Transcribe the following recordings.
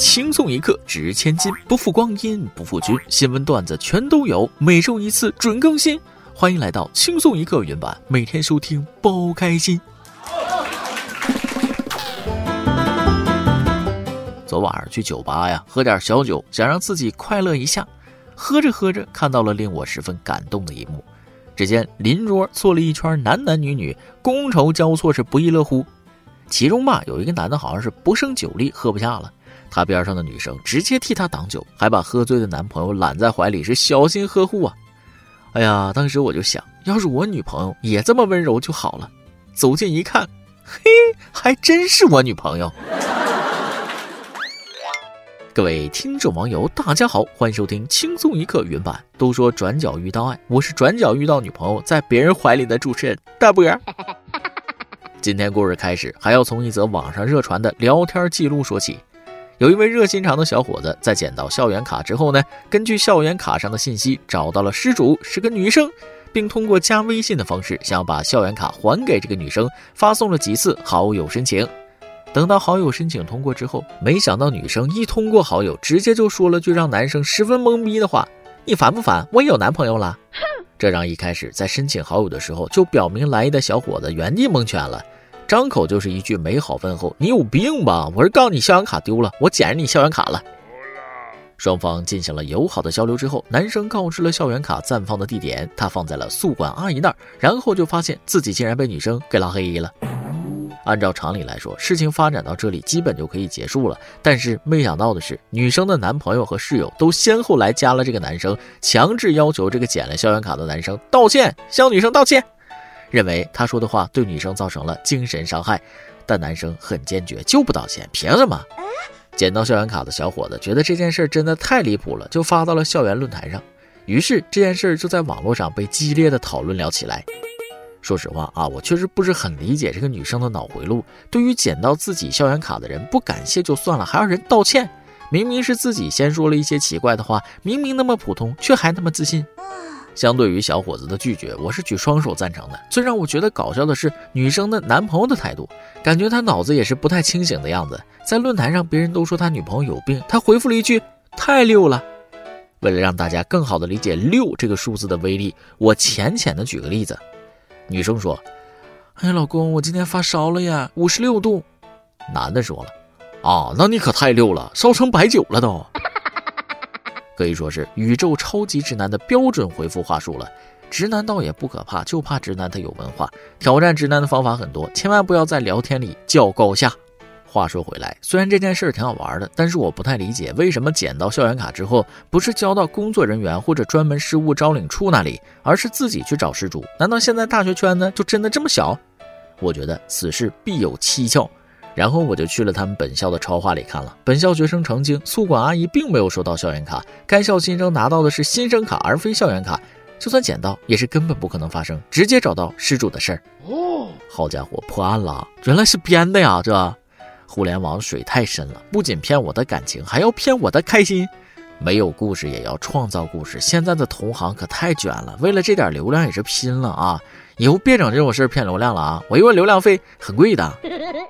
轻松一刻值千金，不负光阴不负君。新闻段子全都有，每周一次准更新。欢迎来到轻松一刻原版，每天收听包开心。昨晚上去酒吧呀，喝点小酒，想让自己快乐一下。喝着喝着，看到了令我十分感动的一幕。只见邻桌坐了一圈男男女女，觥筹交错，是不亦乐乎。其中吧，有一个男的，好像是不胜酒力，喝不下了。他边上的女生直接替他挡酒，还把喝醉的男朋友揽在怀里，是小心呵护啊。哎呀，当时我就想，要是我女朋友也这么温柔就好了。走近一看，嘿，还真是我女朋友。各位听众网友，大家好，欢迎收听轻松一刻原版。都说转角遇到爱，我是转角遇到女朋友在别人怀里的主持人大波。今天故事开始，还要从一则网上热传的聊天记录说起。有一位热心肠的小伙子，在捡到校园卡之后呢，根据校园卡上的信息找到了失主是个女生，并通过加微信的方式想要把校园卡还给这个女生，发送了几次好友申请。等到好友申请通过之后，没想到女生一通过好友，直接就说了句让男生十分懵逼的话：“你烦不烦？我有男朋友了。”哼这让一开始在申请好友的时候就表明来意的小伙子原地蒙圈了，张口就是一句美好问候：“你有病吧？我是告你校园卡丢了，我捡着你校园卡了。”双方进行了友好的交流之后，男生告知了校园卡暂放的地点，他放在了宿管阿姨那儿，然后就发现自己竟然被女生给拉黑了。按照常理来说，事情发展到这里基本就可以结束了。但是没想到的是，女生的男朋友和室友都先后来加了这个男生，强制要求这个捡了校园卡的男生道歉，向女生道歉，认为他说的话对女生造成了精神伤害。但男生很坚决，就不道歉，凭什么？捡到校园卡的小伙子觉得这件事真的太离谱了，就发到了校园论坛上。于是这件事就在网络上被激烈的讨论了起来。说实话啊，我确实不是很理解这个女生的脑回路。对于捡到自己校园卡的人，不感谢就算了，还要人道歉。明明是自己先说了一些奇怪的话，明明那么普通，却还那么自信。相对于小伙子的拒绝，我是举双手赞成的。最让我觉得搞笑的是女生的男朋友的态度，感觉他脑子也是不太清醒的样子。在论坛上，别人都说他女朋友有病，他回复了一句：“太溜了。”为了让大家更好的理解“六”这个数字的威力，我浅浅的举个例子。女生说：“哎呀，老公，我今天发烧了呀，五十六度。”男的说了：“啊，那你可太溜了，烧成白酒了都。”可以说是宇宙超级直男的标准回复话术了。直男倒也不可怕，就怕直男他有文化。挑战直男的方法很多，千万不要在聊天里叫高下。话说回来，虽然这件事儿挺好玩的，但是我不太理解为什么捡到校园卡之后，不是交到工作人员或者专门失物招领处那里，而是自己去找失主？难道现在大学圈呢就真的这么小？我觉得此事必有蹊跷。然后我就去了他们本校的超话里看了，本校学生澄清，宿管阿姨并没有收到校园卡，该校新生拿到的是新生卡而非校园卡，就算捡到也是根本不可能发生直接找到失主的事儿。哦，好家伙，破案了，原来是编的呀，这。互联网水太深了，不仅骗我的感情，还要骗我的开心。没有故事也要创造故事。现在的同行可太卷了，为了这点流量也是拼了啊！以后别整这种事儿骗流量了啊！我一问流量费很贵的。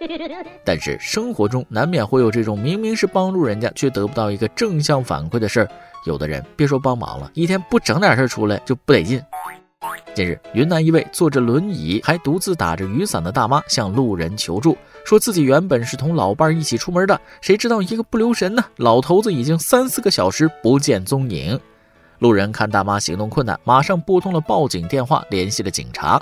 但是生活中难免会有这种明明是帮助人家却得不到一个正向反馈的事儿。有的人别说帮忙了，一天不整点事儿出来就不得劲。近日，云南一位坐着轮椅还独自打着雨伞的大妈向路人求助，说自己原本是同老伴一起出门的，谁知道一个不留神呢，老头子已经三四个小时不见踪影。路人看大妈行动困难，马上拨通了报警电话，联系了警察。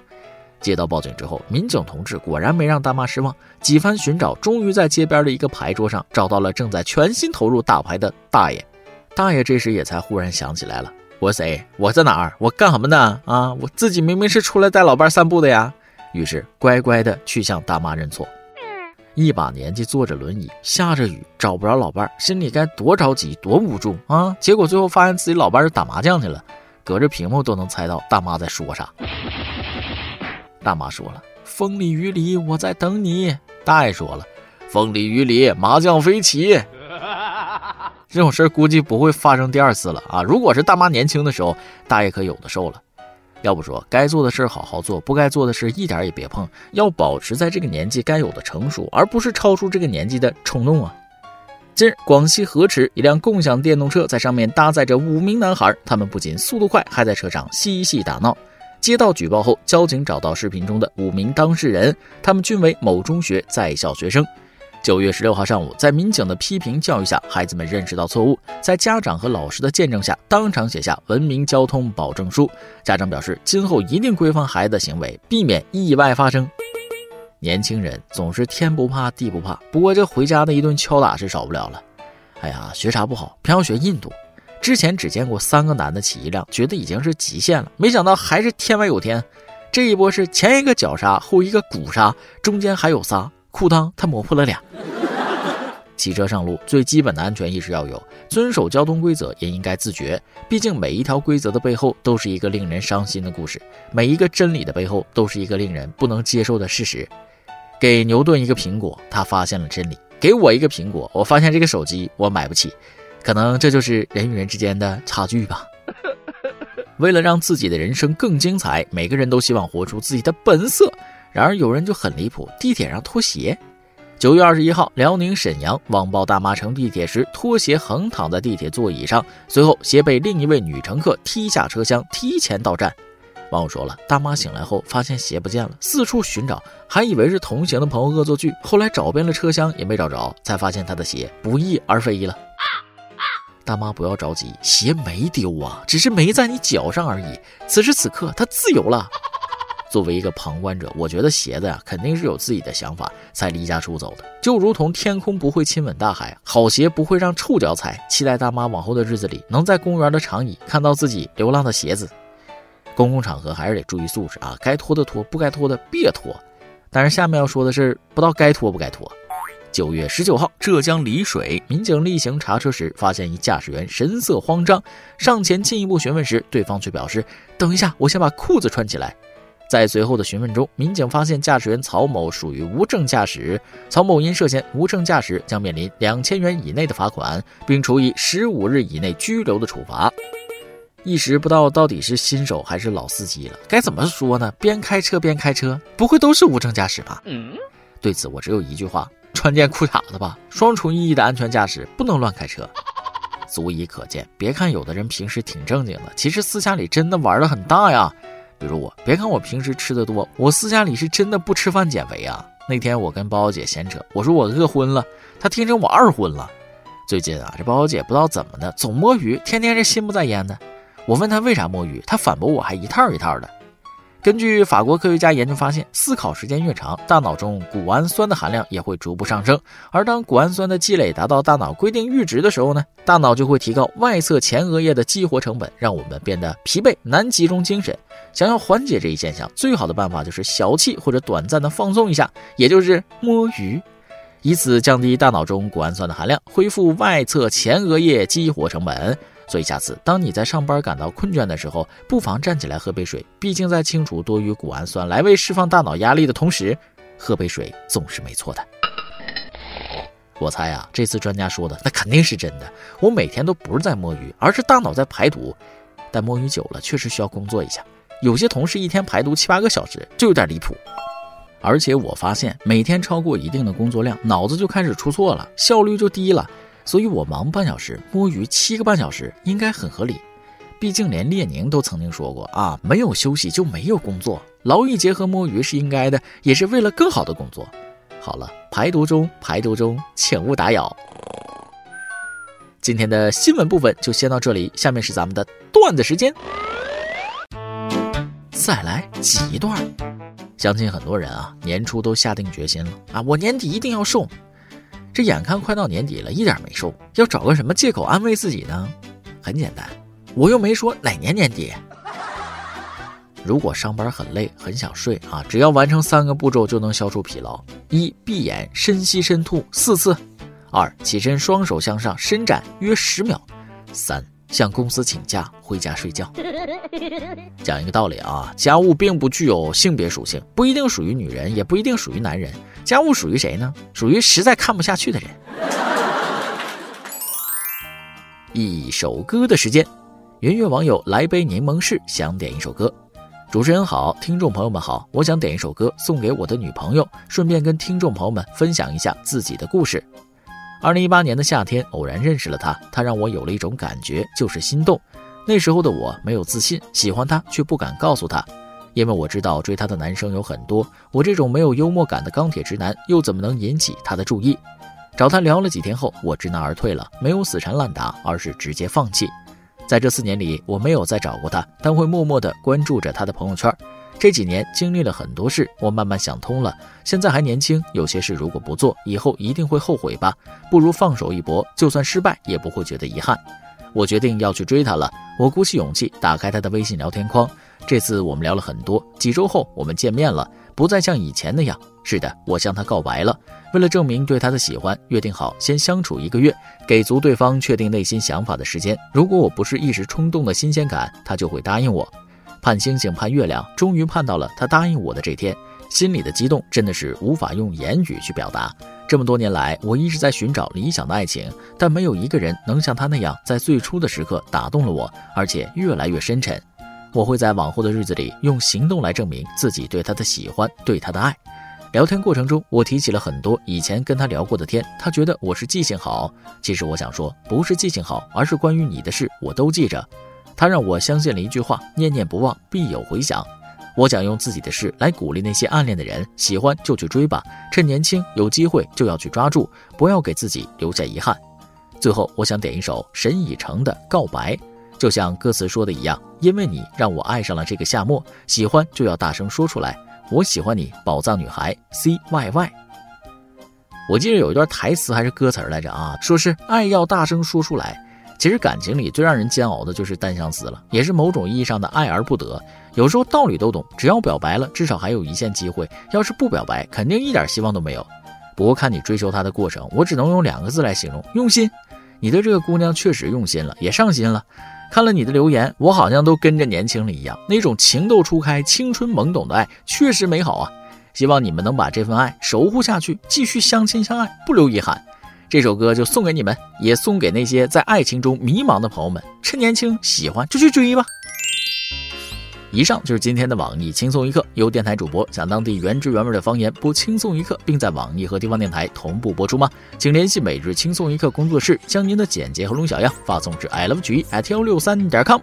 接到报警之后，民警同志果然没让大妈失望，几番寻找，终于在街边的一个牌桌上找到了正在全心投入打牌的大爷。大爷这时也才忽然想起来了。我谁？我在哪儿？我干什么呢？啊！我自己明明是出来带老伴散步的呀。于是乖乖的去向大妈认错。一把年纪坐着轮椅，下着雨找不着老伴，心里该多着急多无助啊！结果最后发现自己老伴是打麻将去了，隔着屏幕都能猜到大妈在说啥。大妈说了：“风里雨里我在等你。”大爷说了：“风里雨里麻将飞起。”这种事儿估计不会发生第二次了啊！如果是大妈年轻的时候，大爷可有的受了。要不说该做的事好好做，不该做的事一点也别碰，要保持在这个年纪该有的成熟，而不是超出这个年纪的冲动啊！近日，广西河池一辆共享电动车在上面搭载着五名男孩，他们不仅速度快，还在车上嬉戏打闹。接到举报后，交警找到视频中的五名当事人，他们均为某中学在校学生。九月十六号上午，在民警的批评教育下，孩子们认识到错误，在家长和老师的见证下，当场写下文明交通保证书。家长表示，今后一定规范孩子的行为，避免意外发生。年轻人总是天不怕地不怕，不过这回家的一顿敲打是少不了了。哎呀，学啥不好，偏要学印度。之前只见过三个男的骑一辆，觉得已经是极限了，没想到还是天外有天。这一波是前一个脚刹，后一个鼓刹，中间还有仨，裤裆他磨破了俩。骑车上路最基本的安全意识要有，遵守交通规则也应该自觉。毕竟每一条规则的背后都是一个令人伤心的故事，每一个真理的背后都是一个令人不能接受的事实。给牛顿一个苹果，他发现了真理；给我一个苹果，我发现这个手机我买不起。可能这就是人与人之间的差距吧。为了让自己的人生更精彩，每个人都希望活出自己的本色。然而有人就很离谱，地铁上脱鞋。九月二十一号，辽宁沈阳网曝大妈乘地铁时脱鞋横躺在地铁座椅上，随后鞋被另一位女乘客踢下车厢，提前到站。网友说了，大妈醒来后发现鞋不见了，四处寻找，还以为是同行的朋友恶作剧。后来找遍了车厢也没找着，才发现她的鞋不翼而飞了。大妈不要着急，鞋没丢啊，只是没在你脚上而已。此时此刻，她自由了。作为一个旁观者，我觉得鞋子呀，肯定是有自己的想法才离家出走的。就如同天空不会亲吻大海，好鞋不会让臭脚踩。期待大妈往后的日子里，能在公园的长椅看到自己流浪的鞋子。公共场合还是得注意素质啊，该脱的脱，不该脱的别脱。但是下面要说的是，不知道该脱不该脱。九月十九号，浙江丽水民警例行查车时，发现一驾驶员神色慌张，上前进一步询问时，对方却表示：“等一下，我先把裤子穿起来。”在随后的询问中，民警发现驾驶员曹某属于无证驾驶，曹某因涉嫌无证驾驶，将面临两千元以内的罚款，并处以十五日以内拘留的处罚。一时不知道到底是新手还是老司机了，该怎么说呢？边开车边开车，不会都是无证驾驶吧？对此我只有一句话：穿件裤衩子吧。双重意义的安全驾驶，不能乱开车。足以可见，别看有的人平时挺正经的，其实私下里真的玩的很大呀。比如我，别看我平时吃的多，我私下里是真的不吃饭减肥啊。那天我跟包小姐闲扯，我说我饿昏了，她听成我二婚了。最近啊，这包小姐不知道怎么的，总摸鱼，天天是心不在焉的。我问她为啥摸鱼，她反驳我还一套一套的。根据法国科学家研究发现，思考时间越长，大脑中谷氨酸的含量也会逐步上升。而当谷氨酸的积累达到大脑规定阈值的时候呢，大脑就会提高外侧前额叶的激活成本，让我们变得疲惫难集中精神。想要缓解这一现象，最好的办法就是小憩或者短暂的放松一下，也就是摸鱼，以此降低大脑中谷氨酸的含量，恢复外侧前额叶激活成本。所以下次当你在上班感到困倦的时候，不妨站起来喝杯水。毕竟在清除多余谷氨酸来为释放大脑压力的同时，喝杯水总是没错的。我猜啊，这次专家说的那肯定是真的。我每天都不是在摸鱼，而是大脑在排毒。但摸鱼久了确实需要工作一下。有些同事一天排毒七八个小时，就有点离谱。而且我发现，每天超过一定的工作量，脑子就开始出错了，效率就低了。所以我忙半小时，摸鱼七个半小时应该很合理。毕竟连列宁都曾经说过啊，没有休息就没有工作，劳逸结合摸鱼是应该的，也是为了更好的工作。好了，排毒中，排毒中，请勿打扰。今天的新闻部分就先到这里，下面是咱们的段子时间。再来挤一段。相信很多人啊，年初都下定决心了啊，我年底一定要瘦。这眼看快到年底了，一点没瘦，要找个什么借口安慰自己呢？很简单，我又没说哪年年底。如果上班很累，很想睡啊，只要完成三个步骤就能消除疲劳：一、闭眼深吸深吐四次；二、起身双手向上伸展约十秒；三、向公司请假回家睡觉。讲一个道理啊，家务并不具有性别属性，不一定属于女人，也不一定属于男人。家务属于谁呢？属于实在看不下去的人。一首歌的时间，云月网友来杯柠檬士想点一首歌。主持人好，听众朋友们好，我想点一首歌送给我的女朋友，顺便跟听众朋友们分享一下自己的故事。二零一八年的夏天，偶然认识了他，他让我有了一种感觉，就是心动。那时候的我没有自信，喜欢他却不敢告诉他，因为我知道追他的男生有很多，我这种没有幽默感的钢铁直男又怎么能引起他的注意？找他聊了几天后，我知难而退了，没有死缠烂打，而是直接放弃。在这四年里，我没有再找过他，但会默默地关注着他的朋友圈。这几年经历了很多事，我慢慢想通了。现在还年轻，有些事如果不做，以后一定会后悔吧。不如放手一搏，就算失败也不会觉得遗憾。我决定要去追他了。我鼓起勇气打开他的微信聊天框。这次我们聊了很多。几周后我们见面了，不再像以前那样。是的，我向他告白了。为了证明对他的喜欢，约定好先相处一个月，给足对方确定内心想法的时间。如果我不是一时冲动的新鲜感，他就会答应我。盼星星盼月亮，终于盼到了他答应我的这天，心里的激动真的是无法用言语去表达。这么多年来，我一直在寻找理想的爱情，但没有一个人能像他那样，在最初的时刻打动了我，而且越来越深沉。我会在往后的日子里用行动来证明自己对他的喜欢，对他的爱。聊天过程中，我提起了很多以前跟他聊过的天，他觉得我是记性好。其实我想说，不是记性好，而是关于你的事我都记着。他让我相信了一句话：念念不忘，必有回响。我想用自己的事来鼓励那些暗恋的人，喜欢就去追吧，趁年轻有机会就要去抓住，不要给自己留下遗憾。最后，我想点一首沈以诚的《告白》，就像歌词说的一样，因为你让我爱上了这个夏末，喜欢就要大声说出来，我喜欢你，宝藏女孩 C Y Y。我记得有一段台词还是歌词来着啊，说是爱要大声说出来。其实感情里最让人煎熬的就是单相思了，也是某种意义上的爱而不得。有时候道理都懂，只要表白了，至少还有一线机会；要是不表白，肯定一点希望都没有。不过看你追求她的过程，我只能用两个字来形容：用心。你对这个姑娘确实用心了，也上心了。看了你的留言，我好像都跟着年轻了一样，那种情窦初开、青春懵懂的爱确实美好啊！希望你们能把这份爱守护下去，继续相亲相爱，不留遗憾。这首歌就送给你们，也送给那些在爱情中迷茫的朋友们。趁年轻，喜欢就去追吧。以上就是今天的网易轻松一刻，由电台主播讲当地原汁原味的方言播轻松一刻，并在网易和地方电台同步播出吗？请联系每日轻松一刻工作室，将您的简介和龙小样发送至 i love 曲艺 at 幺六三点 com。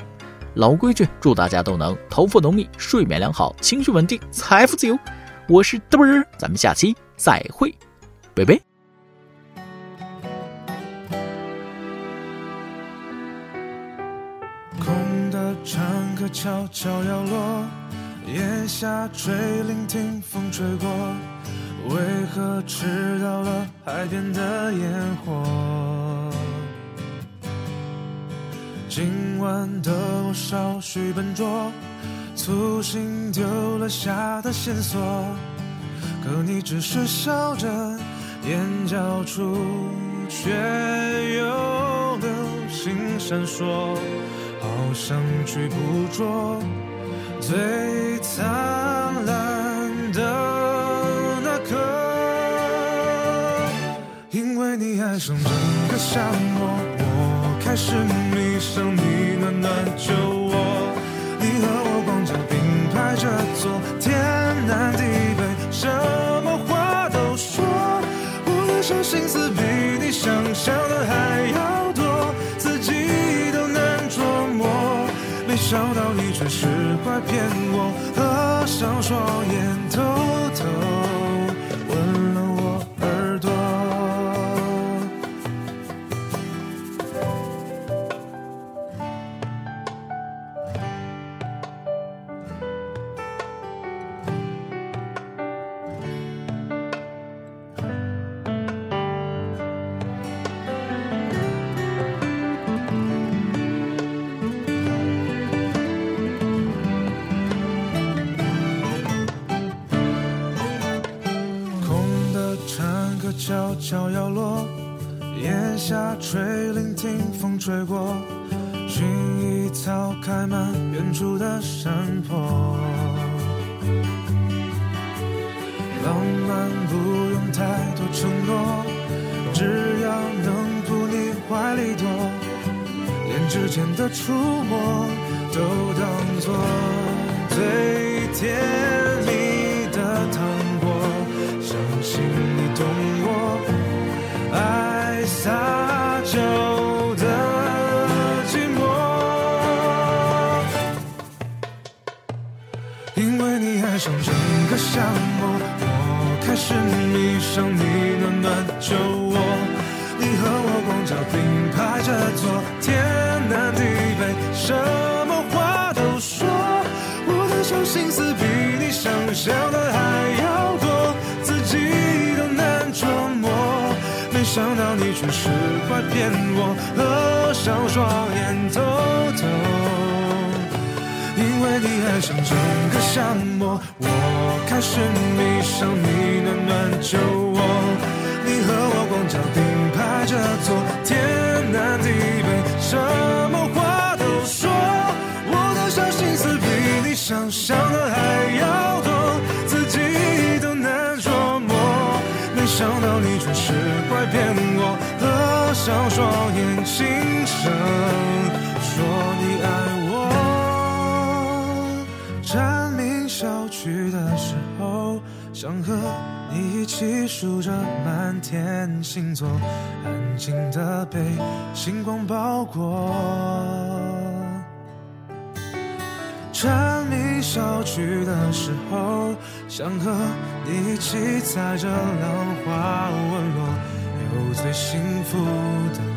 老规矩，祝大家都能头发浓密，睡眠良好，情绪稳定，财富自由。我是嘚啵儿，咱们下期再会，拜拜。悄悄摇落，夜下垂，聆听风吹过。为何迟到了海边的烟火？今晚的我稍许笨拙，粗心丢了下的线索。可你只是笑着，眼角处却有流星闪烁。我想去捕捉最灿烂的那颗，因为你爱上整个夏末，我开始迷上你暖暖酒双眼，悄悄摇落，檐下垂，铃听风吹过，薰衣草开满远处的山坡。浪漫不用太多承诺，只要能扑你怀里躲，连指尖的触摸都当作最甜心你懂我爱撒娇的寂寞。因为你爱上整个夏末我开始迷上你暖暖酒窝你和我光脚并排着坐天南地北什么全是会骗我，合上双眼偷偷。因为你爱上整个沙漠，我开始迷上你暖暖酒窝。你和我光脚并排着坐，天上双眼轻声说你爱我。蝉鸣消去的时候，想和你一起数着满天星座，安静的被星光包裹。蝉鸣消去的时候，想和你一起踩着浪花纹落，最幸福的